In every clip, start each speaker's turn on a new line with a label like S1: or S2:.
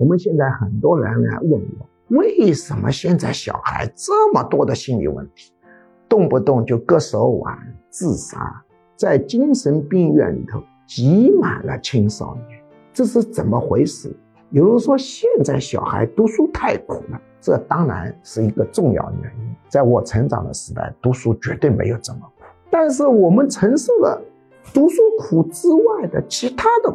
S1: 我们现在很多人来问我，为什么现在小孩这么多的心理问题，动不动就割手腕、自杀，在精神病院里头挤满了青少年，这是怎么回事？有人说现在小孩读书太苦了，这当然是一个重要原因。在我成长的时代，读书绝对没有这么苦，但是我们承受了读书苦之外的其他的。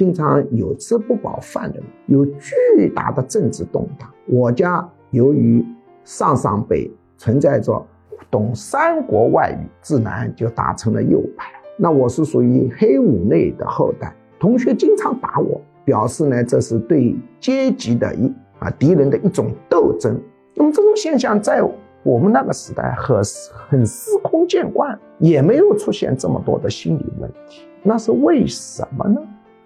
S1: 经常有吃不饱饭的人，有巨大的政治动荡。我家由于上上辈存在着懂三国外语，自然就打成了右派。那我是属于黑五类的后代，同学经常打我，表示呢这是对阶级的一啊敌人的一种斗争。那么这种现象在我们那个时代很很司空见惯，也没有出现这么多的心理问题。那是为什么呢？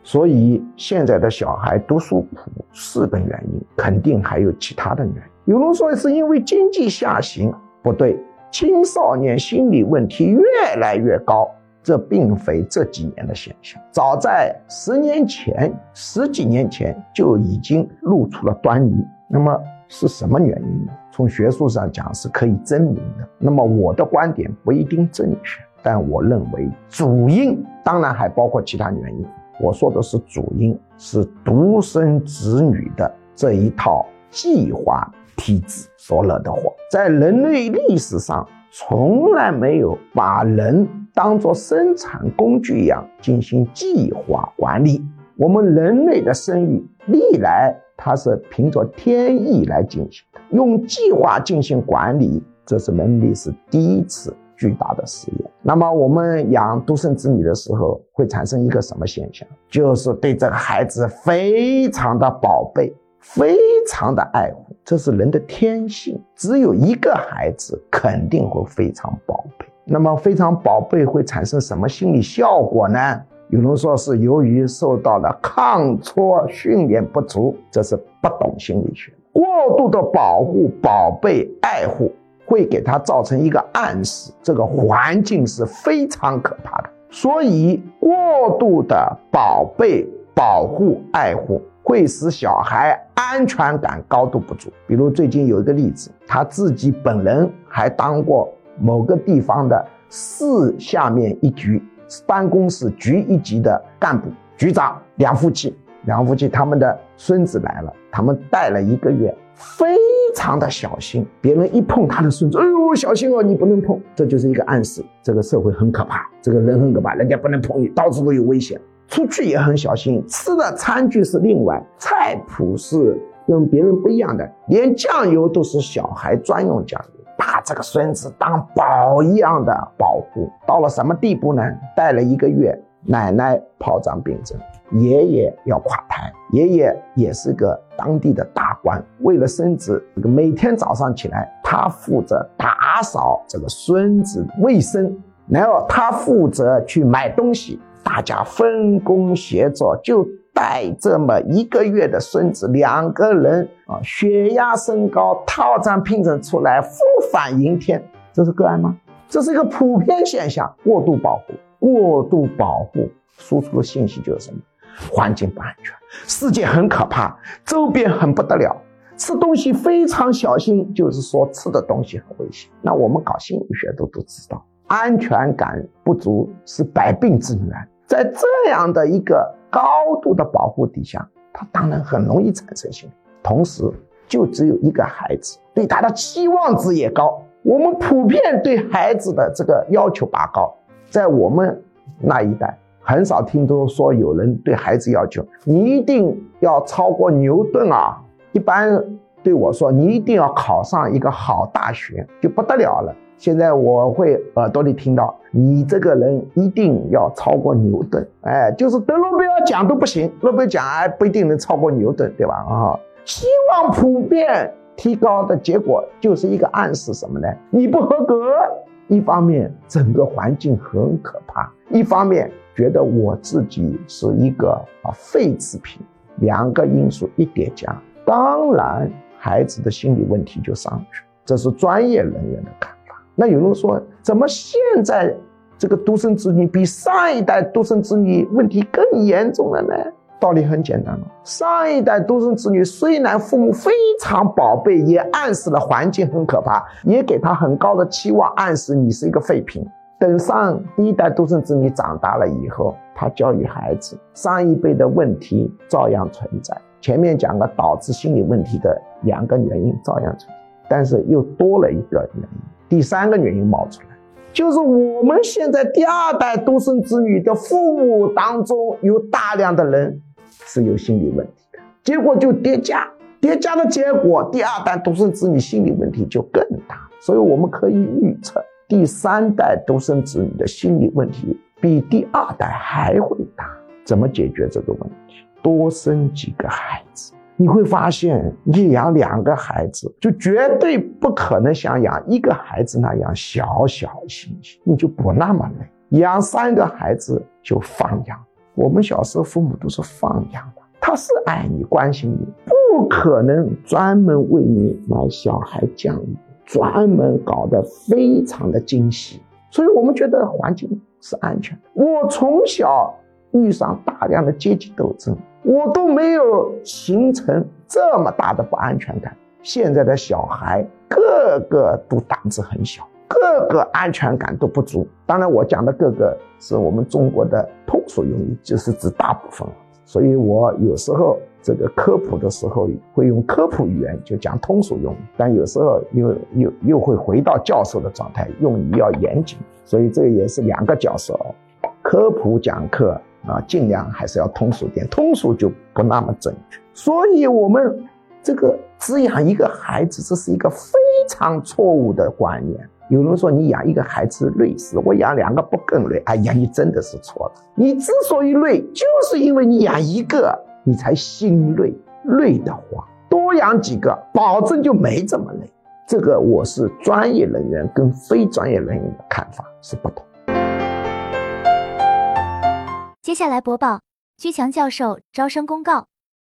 S1: 所以现在的小孩读书苦是个原因，肯定还有其他的原因。有人说是因为经济下行，不对，青少年心理问题越来越高，这并非这几年的现象，早在十年前、十几年前就已经露出了端倪。那么是什么原因呢？从学术上讲是可以证明的。那么我的观点不一定正确，但我认为主因当然还包括其他原因。我说的是主因，是独生子女的这一套计划体制所惹的祸。在人类历史上，从来没有把人当作生产工具一样进行计划管理。我们人类的生育历来它是凭着天意来进行的，用计划进行管理，这是人类历史第一次。巨大的实验。那么我们养独生子女的时候，会产生一个什么现象？就是对这个孩子非常的宝贝，非常的爱护，这是人的天性。只有一个孩子，肯定会非常宝贝。那么非常宝贝会产生什么心理效果呢？有人说是由于受到了抗挫训练不足，这是不懂心理学。过度的保护、宝贝、爱护。会给他造成一个暗示，这个环境是非常可怕的。所以，过度的宝贝、保护、爱护，会使小孩安全感高度不足。比如最近有一个例子，他自己本人还当过某个地方的市下面一局办公室局一级的干部局长，两夫妻，两夫妻他们的孙子来了，他们带了一个月，非。常的小心，别人一碰他的孙子，哎呦，小心哦，你不能碰，这就是一个暗示，这个社会很可怕，这个人很可怕，人家不能碰你，到处都有危险，出去也很小心，吃的餐具是另外，菜谱是跟别人不一样的，连酱油都是小孩专用酱油，把这个孙子当宝一样的保护，到了什么地步呢？带了一个月。奶奶跑长病症，爷爷要垮台，爷爷也是个当地的大官，为了孙子，这个每天早上起来，他负责打扫这个孙子卫生，然后他负责去买东西，大家分工协作，就带这么一个月的孙子，两个人啊，血压升高，套张病症出来，复返迎天，这是个案吗？这是一个普遍现象，过度保护。过度保护输出的信息就是什么？环境不安全，世界很可怕，周边很不得了，吃东西非常小心，就是说吃的东西很危险。那我们搞心理学都都知道，安全感不足是百病之源。在这样的一个高度的保护底下，他当然很容易产生心理。同时，就只有一个孩子，对他的期望值也高。我们普遍对孩子的这个要求拔高。在我们那一代，很少听都说有人对孩子要求，你一定要超过牛顿啊！一般对我说，你一定要考上一个好大学，就不得了了。现在我会耳朵里听到，你这个人一定要超过牛顿，哎，就是得诺贝尔奖都不行，诺贝尔奖还不一定能超过牛顿，对吧？啊，希望普遍提高的结果就是一个暗示什么呢？你不合格。一方面，整个环境很可怕；一方面，觉得我自己是一个啊废制品。两个因素一叠加，当然孩子的心理问题就上去了。这是专业人员的看法。那有人说，怎么现在这个独生子女比上一代独生子女问题更严重了呢？道理很简单了，上一代独生子女虽然父母非常宝贝，也暗示了环境很可怕，也给他很高的期望，暗示你是一个废品。等上第一代独生子女长大了以后，他教育孩子，上一辈的问题照样存在。前面讲了导致心理问题的两个原因照样存在，但是又多了一个原因，第三个原因冒出来，就是我们现在第二代独生子女的父母当中有大量的人是有心理问题的，结果就叠加，叠加的结果，第二代独生子女心理问题就更大，所以我们可以预测。第三代独生子女的心理问题比第二代还会大，怎么解决这个问题？多生几个孩子，你会发现，你养两个孩子就绝对不可能像养一个孩子那样小小心心，你就不那么累。养三个孩子就放养，我们小时候父母都是放养的，他是爱你关心你，不可能专门为你买小孩教育。专门搞得非常的精细，所以我们觉得环境是安全。我从小遇上大量的阶级斗争，我都没有形成这么大的不安全感。现在的小孩个个都胆子很小，各个安全感都不足。当然，我讲的各个是我们中国的通俗用语，就是指大部分。所以我有时候。这个科普的时候会用科普语言，就讲通俗用语，但有时候又又又会回到教授的状态，用语要严谨，所以这也是两个教授。科普讲课啊，尽量还是要通俗点，通俗就不那么正确。所以我们这个只养一个孩子，这是一个非常错误的观念。有人说你养一个孩子累死，我养两个不更累？哎呀，你真的是错了。你之所以累，就是因为你养一个。你才心累，累得慌多养几个，保证就没这么累。这个我是专业人员跟非专业人员的看法是不同。
S2: 接下来播报居强教授招生公告：